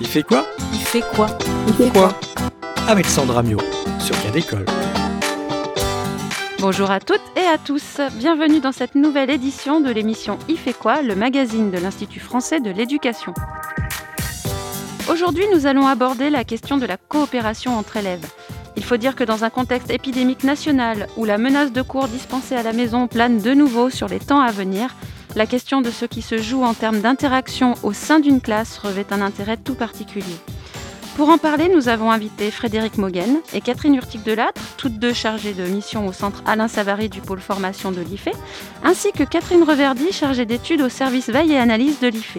Il fait quoi Il fait quoi Il fait quoi Avec Sandra Mio sur Cas d'école. Bonjour à toutes et à tous. Bienvenue dans cette nouvelle édition de l'émission Il fait quoi, le magazine de l'Institut français de l'éducation. Aujourd'hui, nous allons aborder la question de la coopération entre élèves. Il faut dire que dans un contexte épidémique national où la menace de cours dispensés à la maison plane de nouveau sur les temps à venir, la question de ce qui se joue en termes d'interaction au sein d'une classe revêt un intérêt tout particulier. Pour en parler, nous avons invité Frédéric Moguen et Catherine Urtic-Delattre, toutes deux chargées de mission au centre Alain Savary du pôle formation de l'IFE, ainsi que Catherine Reverdy, chargée d'études au service veille et analyse de l'IFE.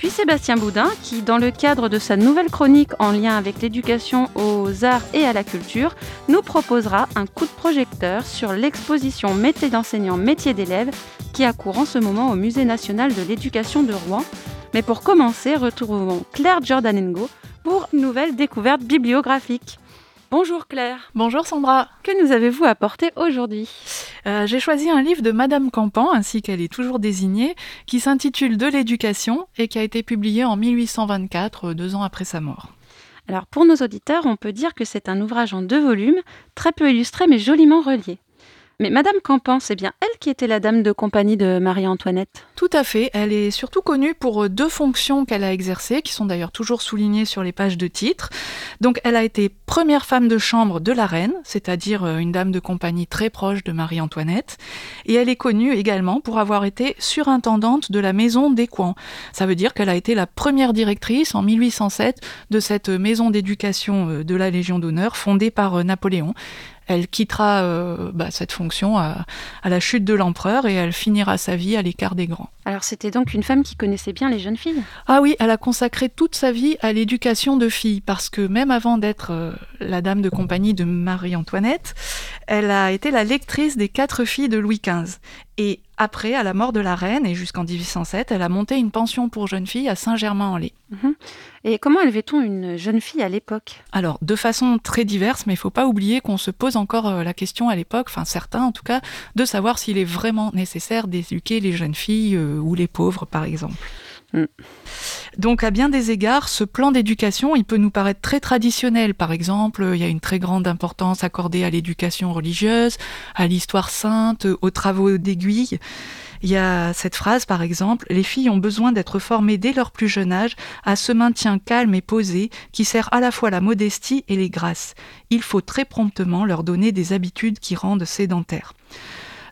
Puis Sébastien Boudin, qui, dans le cadre de sa nouvelle chronique en lien avec l'éducation aux arts et à la culture, nous proposera un coup de projecteur sur l'exposition Métier d'enseignant, métier d'élève qui a cours en ce moment au Musée national de l'éducation de Rouen. Mais pour commencer, retrouvons Claire Giordanengo pour une nouvelle découverte bibliographique. Bonjour Claire. Bonjour Sandra. Que nous avez-vous apporté aujourd'hui euh, J'ai choisi un livre de Madame Campan, ainsi qu'elle est toujours désignée, qui s'intitule De l'éducation et qui a été publié en 1824, deux ans après sa mort. Alors pour nos auditeurs, on peut dire que c'est un ouvrage en deux volumes, très peu illustré mais joliment relié. Mais Madame Campan, c'est bien elle qui était la dame de compagnie de Marie-Antoinette? Tout à fait. Elle est surtout connue pour deux fonctions qu'elle a exercées, qui sont d'ailleurs toujours soulignées sur les pages de titre. Donc, elle a été première femme de chambre de la reine, c'est-à-dire euh, une dame de compagnie très proche de Marie-Antoinette. Et elle est connue également pour avoir été surintendante de la maison d'Écouen. Ça veut dire qu'elle a été la première directrice en 1807 de cette maison d'éducation euh, de la Légion d'honneur fondée par euh, Napoléon. Elle quittera euh, bah, cette fonction à, la chute de l'empereur et elle finira sa vie à l'écart des grands. Alors c'était donc une femme qui connaissait bien les jeunes filles? Ah oui, elle a consacré toute sa vie à l'éducation de filles parce que même avant d'être euh, la dame de compagnie de Marie-Antoinette, elle a été la lectrice des quatre filles de Louis XV. Et après, à la mort de la reine et jusqu'en 1807, elle a monté une pension pour jeunes filles à Saint-Germain-en-Laye. Mhm. Et comment élevait-on une jeune fille à l'époque? Alors, de façon très diverse, mais il ne faut pas oublier qu'on se pose encore euh, la question à l'époque, enfin certains en tout cas, de savoir s'il est vraiment nécessaire d'éduquer les jeunes filles euh, ou les pauvres, par exemple. Mm. Donc à bien des égards, ce plan d'éducation, il peut nous paraître très traditionnel. Par exemple, il y a une très grande importance accordée à l'éducation religieuse, à l'histoire sainte, aux travaux d'aiguille. Il y a cette phrase, par exemple, les filles ont besoin d'être formées dès leur plus jeune âge à ce maintien calme et posé qui sert à la fois la modestie et les grâces. Il faut très promptement leur donner des habitudes qui rendent sédentaires.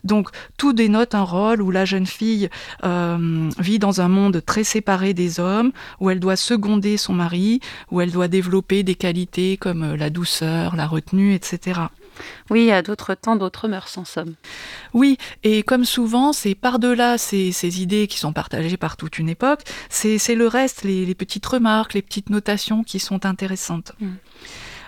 Donc tout dénote un rôle où la jeune fille euh, vit dans un monde très séparé des hommes, où elle doit seconder son mari, où elle doit développer des qualités comme euh, la douceur, la retenue, etc. Oui, à d'autres temps, d'autres mœurs, en somme. Oui, et comme souvent, c'est par-delà ces, idées qui sont partagées par toute une époque, c'est le reste, les, petites remarques, les petites notations qui sont intéressantes. Mm.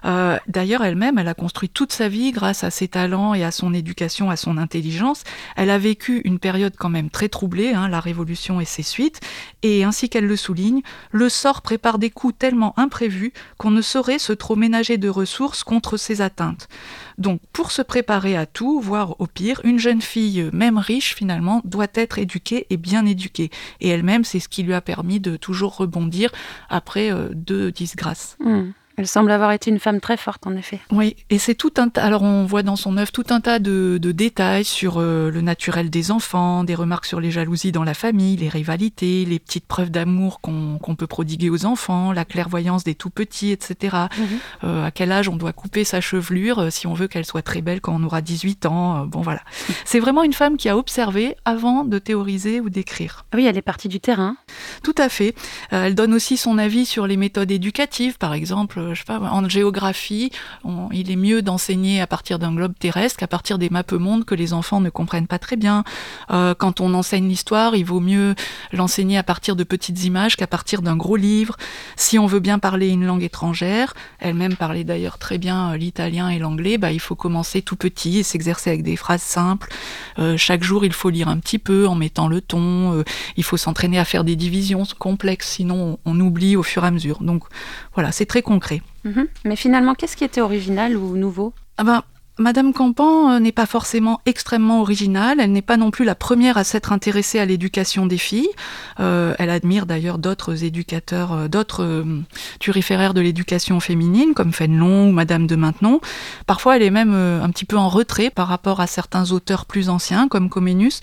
Euh, d'ailleurs, elle-même, elle a construit toute sa vie grâce à ses talents et à son éducation, à son intelligence. Elle a vécu une période quand même très troublée, hein, la Révolution et ses suites, et ainsi qu'elle le souligne, le sort prépare des coups tellement imprévus qu'on ne saurait se trop ménager de ressources contre ces atteintes. Donc, pour se préparer à tout, voire au pire, une jeune fille, même riche finalement, doit être éduquée et bien éduquée. Et elle-même, c'est ce qui lui a permis de toujours rebondir après euh, deux disgrâces. Mmh. Elle semble avoir été une femme très forte, en effet. Oui, et c'est tout un tas. Alors, on voit dans son œuvre tout un tas de, détails sur euh, le naturel des enfants, des remarques sur les jalousies dans la famille, les rivalités, les petites preuves d'amour qu'on peut prodiguer aux enfants, la clairvoyance des tout petits, etc. Mhm. Euh, à quel âge on doit couper sa chevelure euh, si on veut qu'elle soit très belle quand on aura 18 ans. bon, voilà. C'est vraiment une femme qui a observé avant de théoriser ou d'écrire. Ah oui, elle est partie du terrain. Tout à fait. elle donne aussi son avis sur les méthodes éducatives, par exemple sais pas, en géographie, il est mieux d'enseigner à partir d'un globe terrestre qu'à partir des maps mondes que les enfants ne comprennent pas très bien. Euh, quand on enseigne l'histoire, il vaut mieux l'enseigner à partir de petites images qu'à partir d'un gros livre. Si on veut bien parler une langue étrangère, elle-même parlait d'ailleurs très bien euh, l'italien et l'anglais, bah, il faut commencer tout petit et s'exercer avec des phrases simples. Euh, chaque jour, il faut lire un petit peu en mettant le ton. il faut s'entraîner à faire des divisions complexes, sinon on oublie au fur et à mesure. Donc voilà, c'est très concret. Mhm. Mais finalement, qu'est-ce qui était original ou nouveau? Ah ben, Madame Campan euh, n'est pas forcément extrêmement originale, elle n'est pas non plus la première à s'être intéressée à l'éducation des filles. Euh, elle admire d'ailleurs d'autres éducateurs, euh, d'autres turiféraires de l'éducation féminine, comme Fénelon ou Madame de Maintenon. Parfois, elle est même un petit peu en retrait par rapport à certains auteurs plus anciens, comme Comenius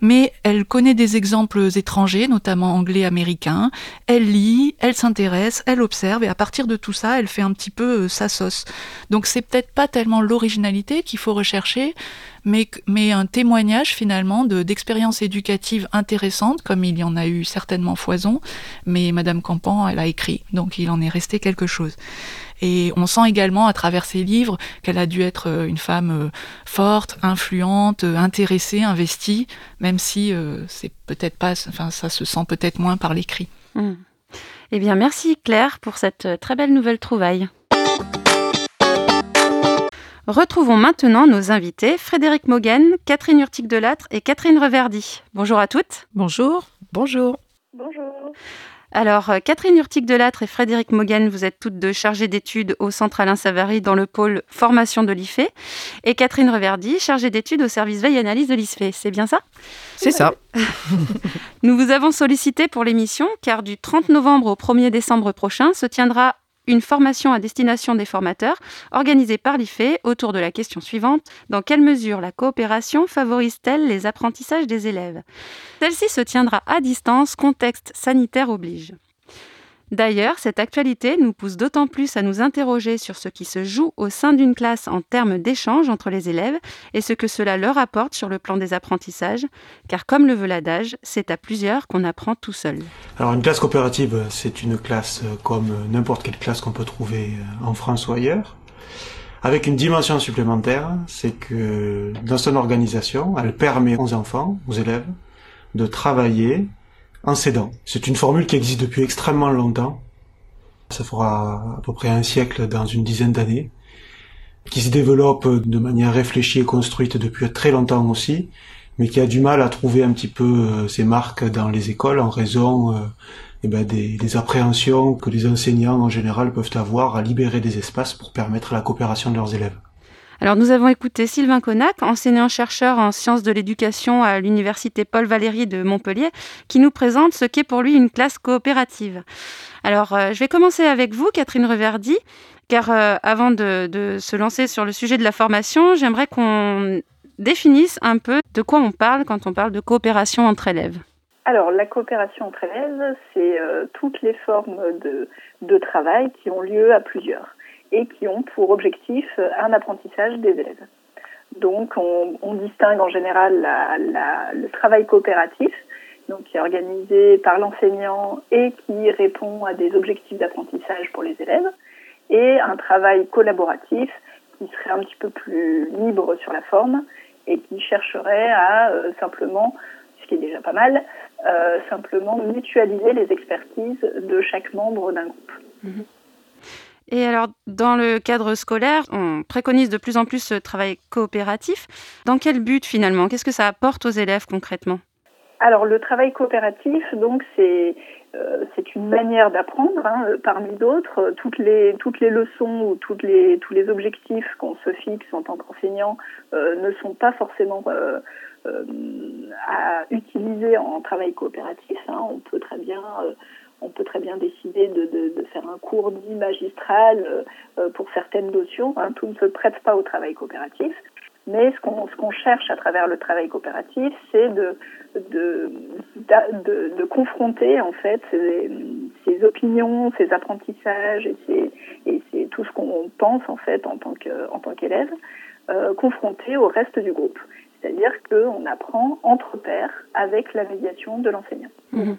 mais elle connaît des exemples étrangers, notamment anglais-américains. Elle lit, elle s'intéresse, elle observe, et à partir de tout ça, elle fait un petit peu euh, sa sauce. Donc c'est peut-être pas tellement l'originalité qu'il faut rechercher, mais, mais un témoignage finalement d'expériences éducatives intéressantes, comme il y en a eu certainement foison, mais Madame Campan, elle a écrit, donc il en est resté quelque chose. Et on sent également à travers ses livres qu'elle a dû être euh, une femme euh, forte, influente, euh, intéressée, investie, même si c'est peut-être pas, enfin ça se sent peut-être moins par l'écrit. Hmm. Eh bien, merci Claire pour cette très belle nouvelle trouvaille. Retrouvons maintenant nos invités, Frédéric Moguen, Catherine Urtic-Delattre et Catherine Reverdy. Bonjour à toutes. Bonjour. Bonjour. Bonjour. Alors, euh, Catherine Urtic-Delattre et Frédéric Moguen, vous êtes toutes deux chargées d'études au Centre Alain Savary dans le pôle formation de l'IFE. Et Catherine Reverdy, chargée d'études au service veille analyse de l'IFE. C'est bien ça? C'est ça. Nous vous avons sollicité pour l'émission car du 30 novembre au 1er décembre prochain se tiendra une formation à destination des formateurs organisée par l'IFE autour de la question suivante dans quelle mesure la coopération favorise-t-elle les apprentissages des élèves? Celle-ci se tiendra à distance, contexte sanitaire oblige. D'ailleurs, cette actualité nous pousse d'autant plus à nous interroger sur ce qui se joue au sein d'une classe en termes d'échange entre les élèves et ce que cela leur apporte sur le plan des apprentissages, car comme le veut l'adage, c'est à plusieurs qu'on apprend tout seul. Alors une classe coopérative, c'est une classe euh, comme n'importe quelle classe qu'on peut trouver euh, en France ou ailleurs, avec une dimension supplémentaire, c'est que dans son organisation, elle permet aux enfants, aux élèves, de travailler en s'aidant. C'est une formule qui existe depuis extrêmement longtemps. Ça fera à peu près un siècle dans une dizaine d'années, qui se développe de manière réfléchie et construite depuis très longtemps aussi, mais qui a du mal à trouver un petit peu euh, ses marques dans les écoles en raison euh, eh ben des, des, appréhensions que les enseignants en général peuvent avoir à libérer des espaces pour permettre la coopération de leurs élèves. Alors nous avons écouté Sylvain Connac, enseignant-chercheur en sciences de l'éducation à l'université Paul Valéry de Montpellier, qui nous présente ce qu'est pour lui une classe coopérative. Alors euh, je vais commencer avec vous, Catherine Reverdy, car euh, avant de, se lancer sur le sujet de la formation, j'aimerais qu'on définisse un peu de quoi on parle quand on parle de coopération entre élèves. Alors, la coopération entre élèves, c'est euh, toutes les formes de travail qui ont lieu à plusieurs et qui ont pour objectif euh, un apprentissage des élèves. Donc on, distingue en général le travail coopératif, donc qui est organisé par l'enseignant et qui répond à des objectifs d'apprentissage pour les élèves, et un travail collaboratif qui serait un petit peu plus libre sur la forme et qui chercherait à euh, simplement, ce qui est déjà pas mal, euh, simplement mutualiser les expertises de chaque membre d'un groupe. Mmh. Et alors, dans le cadre scolaire, on préconise de plus en plus ce travail coopératif. Dans quel but finalement? Qu'est-ce que ça apporte aux élèves concrètement? Alors, le travail coopératif, donc, c'est euh, c'est une manière d'apprendre hein, parmi d'autres. Toutes les toutes les leçons ou toutes les tous les objectifs qu'on se fixe en tant qu'enseignant euh, ne sont pas forcément euh, euh à utiliser en travail coopératif. Hein. On peut très bien euh, on peut très bien décider de, faire un cours dit magistral euh, euh, pour certaines notions. Hein, tout ne se prête pas au travail coopératif. Mais ce qu'on cherche à travers le travail coopératif, c'est de, confronter en fait ces, opinions, ces apprentissages et tout ce qu'on pense en fait en tant qu'élève, euh, confronté au reste du groupe. C'est-à-dire qu'on apprend entre pairs avec la médiation de l'enseignant. Mmh.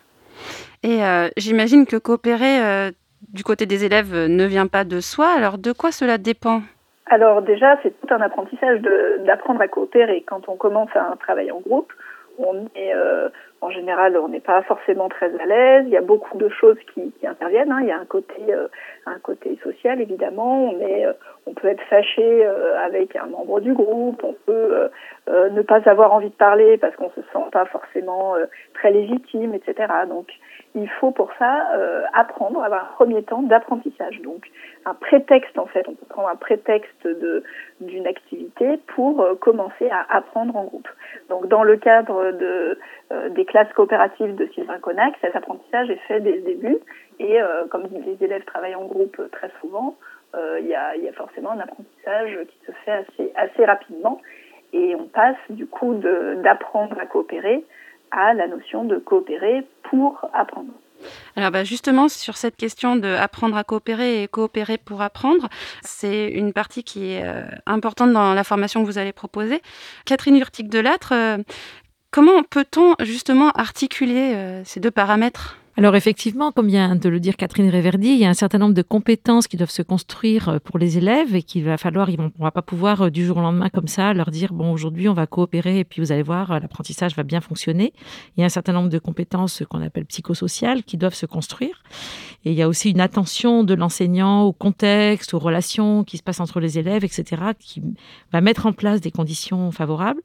Et euh, j'imagine que coopérer euh, du côté des élèves ne vient pas de soi. Alors de quoi cela dépend? Alors déjà, c'est tout un apprentissage d'apprendre à coopérer. Quand on commence un travail en groupe, on est, euh, en général, on n'est pas forcément très à l'aise. Il y a beaucoup de choses qui, qui interviennent. Hein. Il y a un côté, euh, un côté social évidemment. On, est, euh, on peut être fâché euh, avec un membre du groupe. On peut ne pas avoir envie de parler parce qu'on se sent pas forcément très légitime, etc. Donc, il faut pour ça apprendre, avoir un premier temps d'apprentissage. Donc, un prétexte en fait. On peut prendre un prétexte d'une activité pour commencer à apprendre en groupe. Donc, dans le cadre de euh, des classes coopératives de Sylvain Connac. Cet apprentissage est fait dès le début et euh, comme les élèves travaillent en groupe très souvent, euh, il y a, forcément un apprentissage qui se fait assez, rapidement et on passe du coup d'apprendre à coopérer à la notion de coopérer pour apprendre. Alors bah justement, sur cette question de apprendre à coopérer et coopérer pour apprendre, c'est une partie qui est importante dans la formation que vous allez proposer. Catherine Urtic-Delattre, Comment peut-on justement articuler euh, ces deux paramètres? Alors effectivement, comme vient de le dire Catherine Réverdi, il y a un certain nombre de compétences qui doivent se construire euh, pour les élèves et qu'il va falloir, on ne va pas pouvoir euh, du jour au lendemain comme ça leur dire, bon, aujourd'hui on va coopérer et puis vous allez voir, euh, l'apprentissage va bien fonctionner. Il y a un certain nombre de compétences qu'on appelle psychosociales qui doivent se construire. Et il y a aussi une attention de l'enseignant au contexte, aux relations qui se passent entre les élèves, etc., qui va mettre en place des conditions favorables.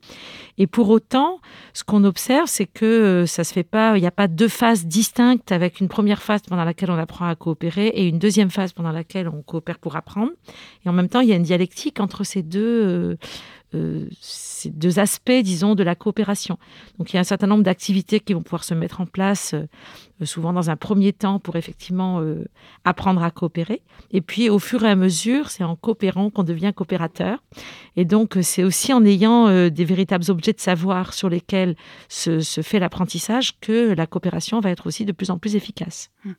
Et pour autant, ce qu'on observe, c'est que ça se fait pas, il n'y a pas deux phases distinctes avec une première phase pendant laquelle on apprend à coopérer et une deuxième phase pendant laquelle on coopère pour apprendre. Et en même temps, il y a une dialectique entre ces deux, euh, euh, ces deux aspects, disons, de la coopération. Donc il y a un certain nombre d'activités qui vont pouvoir se mettre en place, euh, souvent dans un premier temps, pour effectivement apprendre à coopérer. Et puis au fur et à mesure, c'est en coopérant qu'on devient coopérateur. Et donc c'est aussi en ayant des véritables objets de savoir sur lesquels se, se fait l'apprentissage que la coopération va être aussi de plus en plus efficace. Mmh.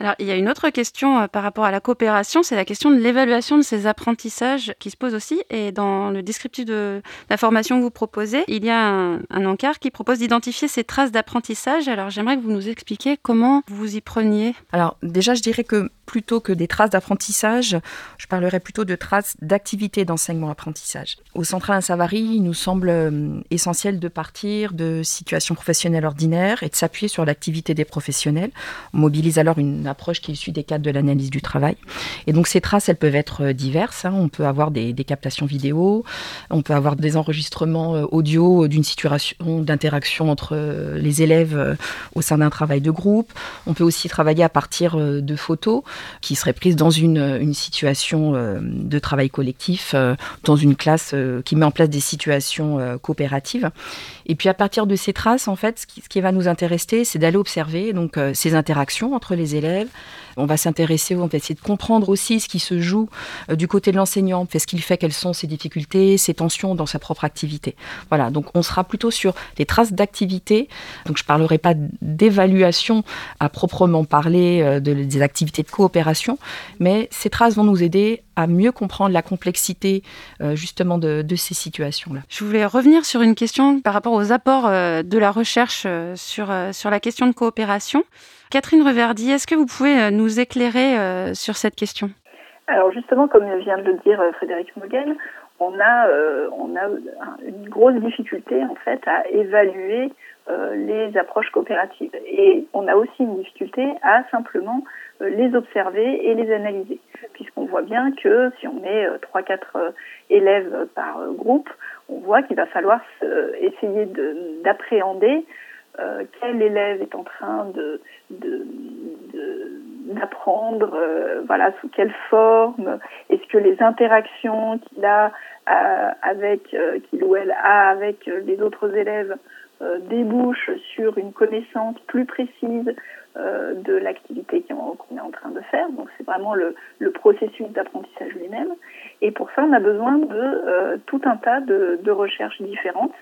Alors, il y a une autre question euh, par rapport à la coopération, c'est la question de l'évaluation de ces apprentissages qui se pose aussi. Et dans le descriptif de la formation que vous proposez, il y a un, encart qui propose d'identifier ces traces d'apprentissage. Alors, j'aimerais que vous nous expliquiez comment vous y preniez. Alors, déjà, je dirais que plutôt que des traces d'apprentissage, je parlerai plutôt de traces d'activité d'enseignement-apprentissage. Au Central Savary, il nous semble euh, essentiel de partir de situations professionnelles ordinaires et de s'appuyer sur l'activité des professionnels. On mobilise alors une approche qui est issue des cadres de l'analyse du travail. Et donc ces traces, elles peuvent être euh, diverses. Hein. On peut avoir des, captations vidéo, on peut avoir des enregistrements euh, audio d'une situation d'interaction entre les élèves au sein d'un travail de groupe. On peut aussi travailler à partir de photos qui serait prise dans une, situation euh, de travail collectif, euh, dans une classe euh, qui met en place des situations coopératives. Et puis à partir de ces traces, en fait, ce qui, ce qui va nous intéresser, c'est d'aller observer donc ces interactions entre les élèves, on va s'intéresser, on va essayer de comprendre aussi ce qui se joue euh, du côté de l'enseignant, ce qu'il fait, quelles sont ses difficultés, ses tensions dans sa propre activité. Voilà, donc on sera plutôt sur des traces d'activité. Donc je ne parlerai pas d'évaluation à proprement parler euh, de, des activités de coopération, mais ces traces vont nous aider à mieux comprendre la complexité euh, justement de, ces situations-là. Je voulais revenir sur une question par rapport aux apports de la recherche sur, sur la question de coopération. Catherine Reverdy, est-ce que vous pouvez euh, nous éclairer euh, sur cette question? Alors justement, comme vient de le dire euh, Frédéric Mogel, on a, une grosse difficulté en fait à évaluer les approches coopératives. Et on a aussi une difficulté à simplement les observer et les analyser. Puisqu'on voit bien que si on met 3-4 élèves par groupe, on voit qu'il va falloir essayer d'appréhender euh, quel élève est en train d'apprendre, euh, voilà, sous quelle forme, est-ce que les interactions qu'il a euh, avec, qu'il ou elle a avec les autres élèves débouchent sur une connaissance plus précise de l'activité qu'on est en train de faire? Donc c'est vraiment le, processus d'apprentissage lui-même. Et pour ça, on a besoin de tout un tas de recherches différentes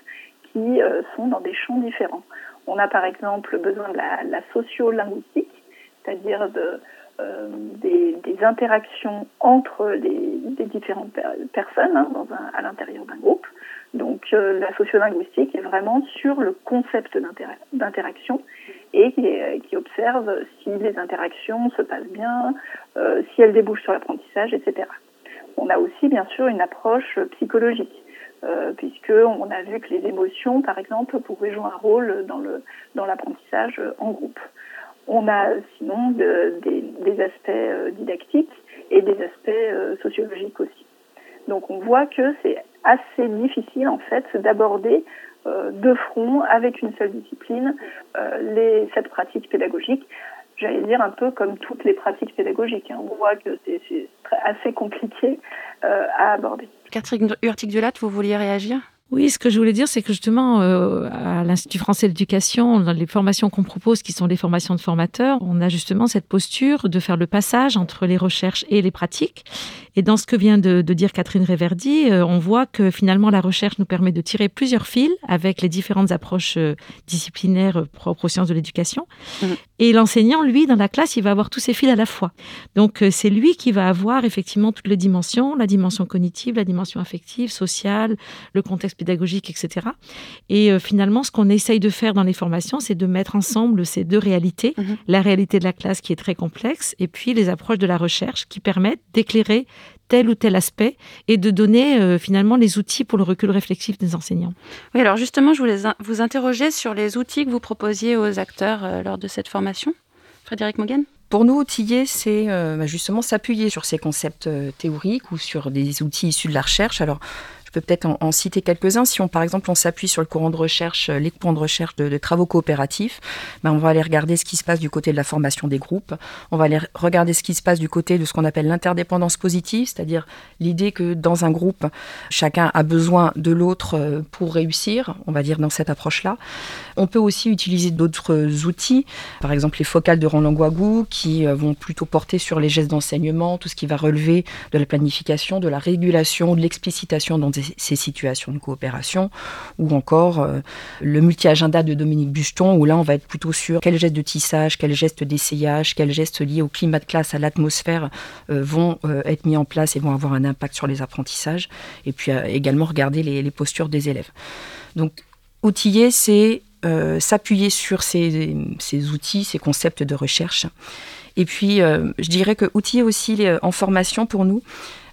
qui sont dans des champs différents. On a par exemple besoin de la, sociolinguistique, c'est-à-dire euh, des, interactions entre les, différentes personnes hein, à l'intérieur d'un groupe. Donc euh, la sociolinguistique est vraiment sur le concept d'interaction et qui, observe si les interactions se passent bien, euh, si elles débouchent sur l'apprentissage, etc. On a aussi bien sûr une approche psychologique euh, puisqu'on a vu que les émotions, par exemple, pouvaient jouer un rôle dans, l'apprentissage en groupe. On a sinon des aspects didactiques et des aspects sociologiques aussi. Donc on voit que c'est assez difficile en fait d'aborder de front avec une seule discipline cette pratique pédagogique j'allais dire un peu comme toutes les pratiques pédagogiques. Hein. On voit que c'est assez compliqué euh, à aborder. Catherine Hurtig-Dulat, vous vouliez réagir? Oui, ce que je voulais dire, c'est que justement, euh, à l'Institut français de l'éducation, dans les formations qu'on propose, qui sont des formations de formateurs, on a justement cette posture de faire le passage entre les recherches et les pratiques. Et dans ce que vient de, dire Catherine Réverdi, euh, on voit que finalement, la recherche nous permet de tirer plusieurs fils avec les différentes approches euh, disciplinaires propres aux sciences de l'éducation. Mmh. Et l'enseignant, lui, dans la classe, il va avoir tous ces fils à la fois. Donc, c'est lui qui va avoir effectivement toutes les dimensions, la dimension cognitive, la dimension affective, sociale, le contexte pédagogique, etc. Et euh, finalement, ce qu'on essaye de faire dans les formations, c'est de mettre ensemble ces deux réalités, mhm. la réalité de la classe qui est très complexe, et puis les approches de la recherche qui permettent d'éclairer tel ou tel aspect et de donner euh, finalement les outils pour le recul réflexif des enseignants. Oui, alors justement, je voulais vous interroger sur les outils que vous proposiez aux acteurs euh, lors de cette formation. Frédéric Mogen? Pour nous, outiller, c'est bah, justement s'appuyer sur ces concepts théoriques ou sur des outils issus de la recherche. Alors, je peux peut-être en, citer quelques-uns. Si on, par exemple, on s'appuie sur le courant de recherche, euh, les courants de recherche de, travaux coopératifs, ben on va aller regarder ce qui se passe du côté de la formation des groupes. On va aller regarder ce qui se passe du côté de ce qu'on appelle l'interdépendance positive, c'est-à-dire l'idée que dans un groupe, chacun a besoin de l'autre euh, pour réussir, on va dire dans cette approche-là. On peut aussi utiliser d'autres outils, par exemple les focales de Roland Guagou, qui euh, vont plutôt porter sur les gestes d'enseignement, tout ce qui va relever de la planification, de la régulation, de l'explicitation dans ces situations de coopération, ou encore euh, le multi-agenda de Dominique Bucheton, où là on va être plutôt sur quels gestes de tissage, quels gestes d'essayage, quels gestes liés au climat de classe, à l'atmosphère euh, vont euh, être mis en place et vont avoir un impact sur les apprentissages, et puis également regarder les, postures des élèves. Donc outiller, c'est s'appuyer sur ces, outils, ces concepts de recherche. Et puis, je dirais que outiller aussi en formation pour nous,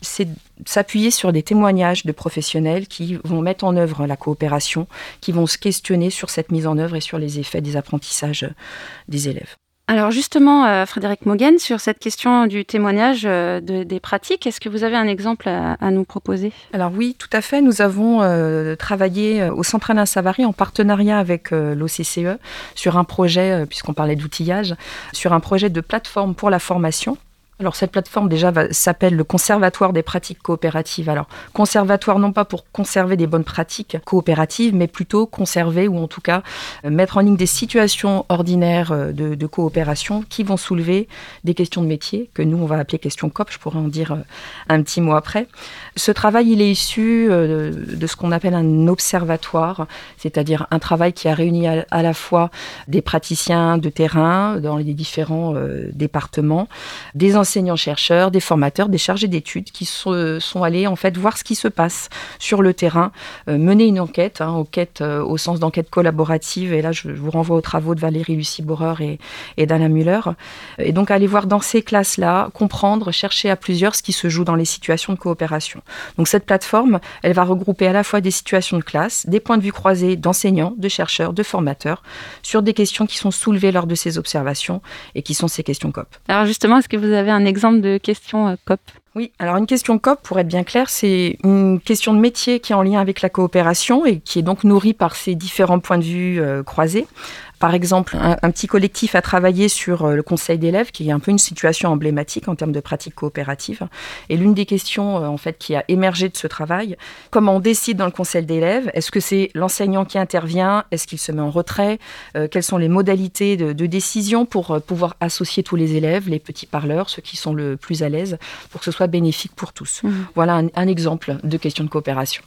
c'est s'appuyer sur des témoignages de professionnels qui vont mettre en œuvre la coopération, qui vont se questionner sur cette mise en œuvre et sur les effets des apprentissages des élèves. Alors justement, euh, Frédéric Mogen, sur cette question du témoignage euh, des pratiques, est-ce que vous avez un exemple à, nous proposer? Alors oui, tout à fait. Nous avons euh, travaillé au Centre Alain Savary en partenariat avec l'OCCE sur un projet, puisqu'on parlait d'outillage, sur un projet de plateforme pour la formation alors cette plateforme déjà s'appelle le Conservatoire des pratiques coopératives. Alors conservatoire non pas pour conserver des bonnes pratiques coopératives, mais plutôt conserver ou en tout cas euh, mettre en ligne des situations ordinaires euh, de, coopération qui vont soulever des questions de métier que nous on va appeler questions COP. Je pourrais en dire euh, un petit mot après. Ce travail il est issu de ce qu'on appelle un observatoire, c'est-à-dire un travail qui a réuni à, la fois des praticiens de terrain dans les différents départements, des enseignants-chercheurs, des formateurs, des chargés d'études qui sont, sont, allés en fait voir ce qui se passe sur le terrain, euh, mener une enquête, hein, enquête euh, au sens d'enquête collaborative. Et là, je, vous renvoie aux travaux de Valérie Lucie Borer et, et d'Alain Muller. Et donc aller voir dans ces classes-là, comprendre, chercher à plusieurs ce qui se joue dans les situations de coopération. Donc cette plateforme, elle va regrouper à la fois des situations de classe, des points de vue croisés d'enseignants, de chercheurs, de formateurs sur des questions qui sont soulevées lors de ces observations et qui sont ces questions COP. Alors justement, est-ce que vous avez exemple de question euh, COP? Oui, alors une question COP, pour être bien clair, c'est une question de métier qui est en lien avec la coopération et qui est donc nourrie par ces différents points de vue euh, croisés. Par exemple, un, petit collectif a travaillé sur euh, le conseil d'élèves, qui est un peu une situation emblématique en termes de pratiques coopératives. Et l'une des questions euh, en fait qui a émergé de ce travail, comment on décide dans le conseil d'élèves Est-ce que c'est l'enseignant qui intervient? Est-ce qu'il se met en retrait? Euh, Quelles sont les modalités de, décision pour pouvoir associer tous les élèves, les petits parleurs, ceux qui sont le plus à l'aise, pour que ce soit bénéfique pour tous? Mmh. Voilà un exemple de question de coopération.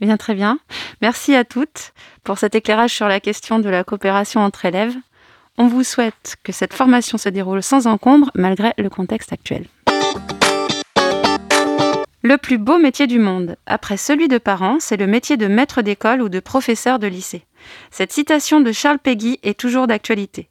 Bien, très bien. Merci à toutes pour cet éclairage sur la question de la coopération entre élèves. On vous souhaite que cette formation se déroule sans encombre malgré le contexte actuel. Le plus beau métier du monde, après celui de parent, c'est le métier de maître d'école ou de professeur de lycée. Cette citation de Charles Péguy est toujours d'actualité.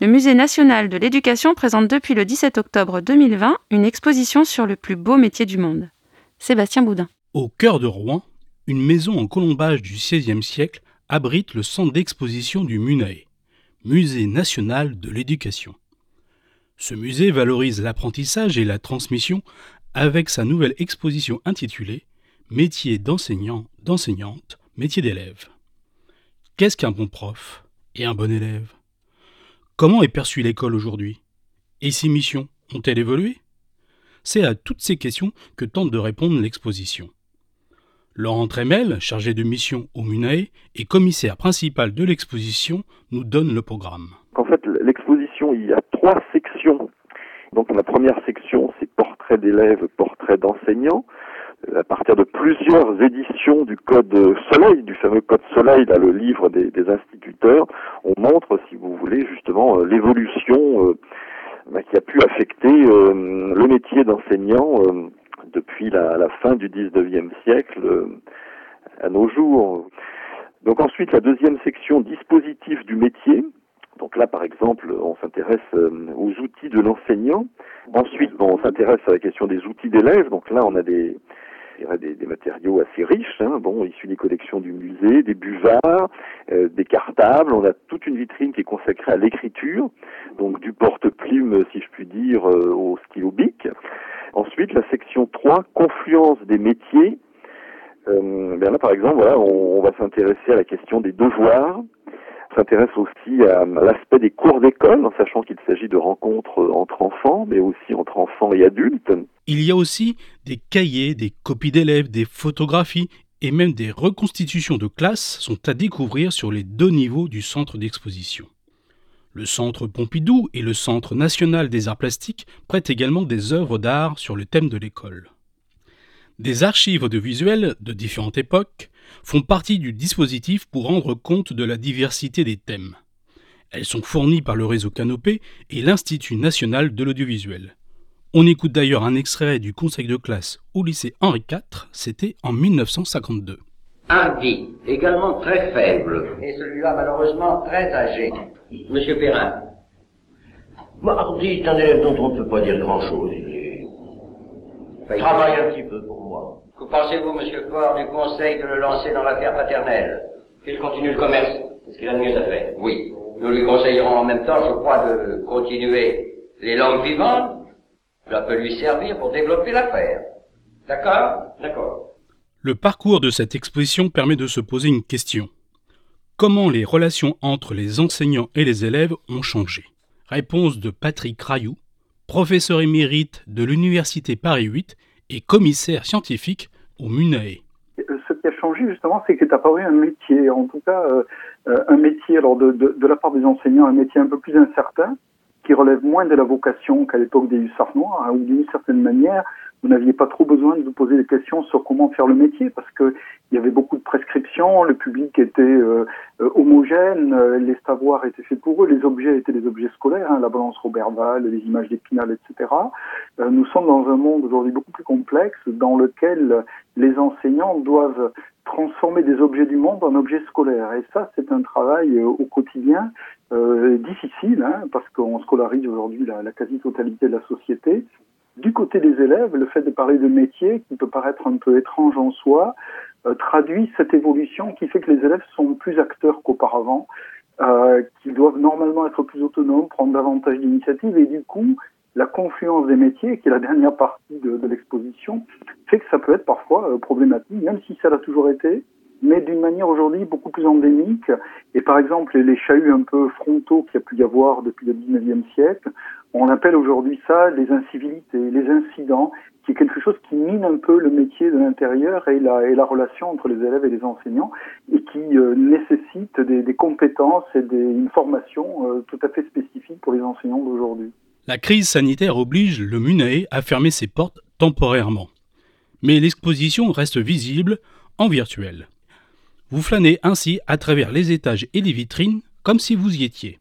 Le Musée national de l'éducation présente depuis le 17 octobre 2020 une exposition sur le plus beau métier du monde. Sébastien Boudin. Au cœur de Rouen, une maison en colombage du XVIe siècle abrite le centre d'exposition du MUNAE, Musée national de l'éducation. Ce musée valorise l'apprentissage et la transmission avec sa nouvelle exposition intitulée Métier d'enseignant, d'enseignante, métier d'élève. Qu'est-ce qu'un bon prof et un bon élève? Comment est perçue l'école aujourd'hui? Et ses missions ont-elles évolué? C'est à toutes ces questions que tente de répondre l'exposition. Laurent Tremel, chargé de mission au MUNAE et commissaire principal de l'exposition, nous donne le programme. En fait, l'exposition, il y a trois sections. Donc la première section, c'est portrait d'élèves, portrait d'enseignants. À partir de plusieurs éditions du Code Soleil, du fameux Code Soleil, là, le livre des, instituteurs, on montre, si vous voulez, justement euh, l'évolution euh, bah, qui a pu affecter euh, le métier d'enseignant depuis la, fin du 19e siècle à nos jours. Donc ensuite, la deuxième section, dispositif du métier. Donc là, par exemple, on s'intéresse euh, aux outils de l'enseignant. Ensuite, on s'intéresse à la question des outils d'élèves. Donc là, on a des, des, des, matériaux assez riches, hein, bon, issus des collections du musée, des buvards, euh, des cartables. On a toute une vitrine qui est consacrée à l'écriture, donc du porte-plume, si je puis dire, euh, au stylo bic. Ensuite, la section 3, confluence des métiers. Euh, bien là, par exemple, on, on va s'intéresser à la question des devoirs, s'intéresse aussi à l'aspect des cours d'école, en sachant qu'il s'agit de rencontres entre enfants, mais aussi entre enfants et adultes. Il y a aussi des cahiers, des copies d'élèves, des photographies et même des reconstitutions de classes sont à découvrir sur les deux niveaux du centre d'exposition. Le centre Pompidou et le Centre national des arts plastiques prêtent également des œuvres d'art sur le thème de l'école. Des archives audiovisuelles de différentes époques font partie du dispositif pour rendre compte de la diversité des thèmes. Elles sont fournies par le réseau Canopé et l'Institut national de l'audiovisuel. On écoute d'ailleurs un extrait du conseil de classe au lycée Henri IV, c'était en 1952. Dit, également très faible, et celui-là malheureusement très âgé. Monsieur Perrin. Mardi est un élève dont on ne peut pas dire grand-chose. Il travaille un petit peu pour moi. Que pensez-vous, monsieur Ford, du conseil de le lancer dans l'affaire paternelle? Qu'il continue le commerce. C'est ce qu'il a de mieux à faire. Oui. Nous lui conseillerons en même temps, je crois, de continuer les langues vivantes. Ça peut lui servir pour développer l'affaire. D'accord? D'accord. Le parcours de cette exposition permet de se poser une question. Comment les relations entre les enseignants et les élèves ont changé? Réponse de Patrick Rayou, professeur émérite de l'Université Paris 8 et commissaire scientifique au MUNAE. Ce qui a changé justement, c'est qu'il est apparu un métier, en tout cas euh, euh, un métier alors de, la part des enseignants, un métier un peu plus incertain, qui relève moins de la vocation qu'à l'époque des hussards noirs, hein, ou d'une certaine manière, vous n'aviez pas trop besoin de vous poser des questions sur comment faire le métier parce que il y avait beaucoup de prescriptions, le public était euh, euh homogène, euh, les savoirs étaient faits pour eux, les objets étaient des objets scolaires, hein, la balance Robert-Val, les images d'Épinal, etc. Euh, nous sommes dans un monde aujourd'hui beaucoup plus complexe dans lequel les enseignants doivent transformer des objets du monde en objets scolaires. Et ça, c'est un travail au quotidien difficile, hein, parce qu'on scolarise aujourd'hui la quasi-totalité de la société. Du côté des élèves, le fait de parler de métier, qui peut paraître un peu étrange en soi, euh, traduit cette évolution qui fait que les élèves sont plus acteurs qu'auparavant, euh, qu'ils doivent normalement être plus autonomes, prendre davantage d'initiatives, et du coup, la confluence des métiers, qui est la dernière partie de, l'exposition, fait que ça peut être parfois euh, problématique, même si ça l'a toujours été, mais d'une manière aujourd'hui beaucoup plus endémique. Et par exemple, les chahuts un peu frontaux qu'il y a pu y avoir depuis le 19e siècle, on appelle aujourd'hui ça les incivilités, les incidents, qui est quelque chose qui mine un peu le métier de l'intérieur et la, relation entre les élèves et les enseignants, et qui euh, nécessite des, compétences et une formation euh, tout à fait spécifique pour les enseignants d'aujourd'hui. La crise sanitaire oblige le MUNAE à fermer ses portes temporairement. Mais l'exposition reste visible en virtuel. Vous flânez ainsi à travers les étages et les vitrines comme si vous y étiez.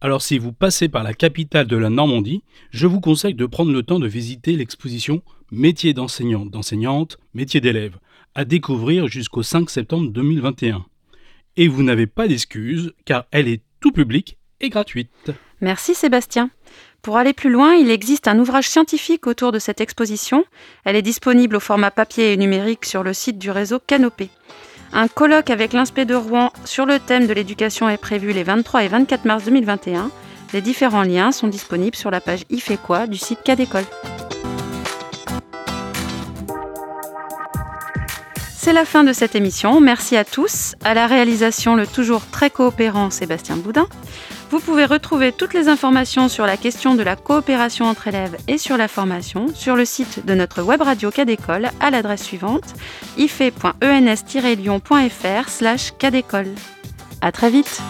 Alors si vous passez par la capitale de la Normandie, je vous conseille de prendre le temps de visiter l'exposition Métier d'enseignant, d'enseignante, métier d'élève, à découvrir jusqu'au 5 septembre 2021. Et vous n'avez pas d'excuse car elle est tout public et gratuite. Merci Sébastien. Pour aller plus loin, il existe un ouvrage scientifique autour de cette exposition. Elle est disponible au format papier et numérique sur le site du réseau Canopé. Un colloque avec l'Inspé de Rouen sur le thème de l'éducation est prévu les 23 et 24 mars 2021. Les différents liens sont disponibles sur la page Il fait quoi du site Cadécole. C'est la fin de cette émission. Merci à tous. À la réalisation, le toujours très coopérant Sébastien Boudin. Vous pouvez retrouver toutes les informations sur la question de la coopération entre élèves et sur la formation sur le site de notre web radio Cadécole à l'adresse suivante ife.ens-lyon.fr slash. À très vite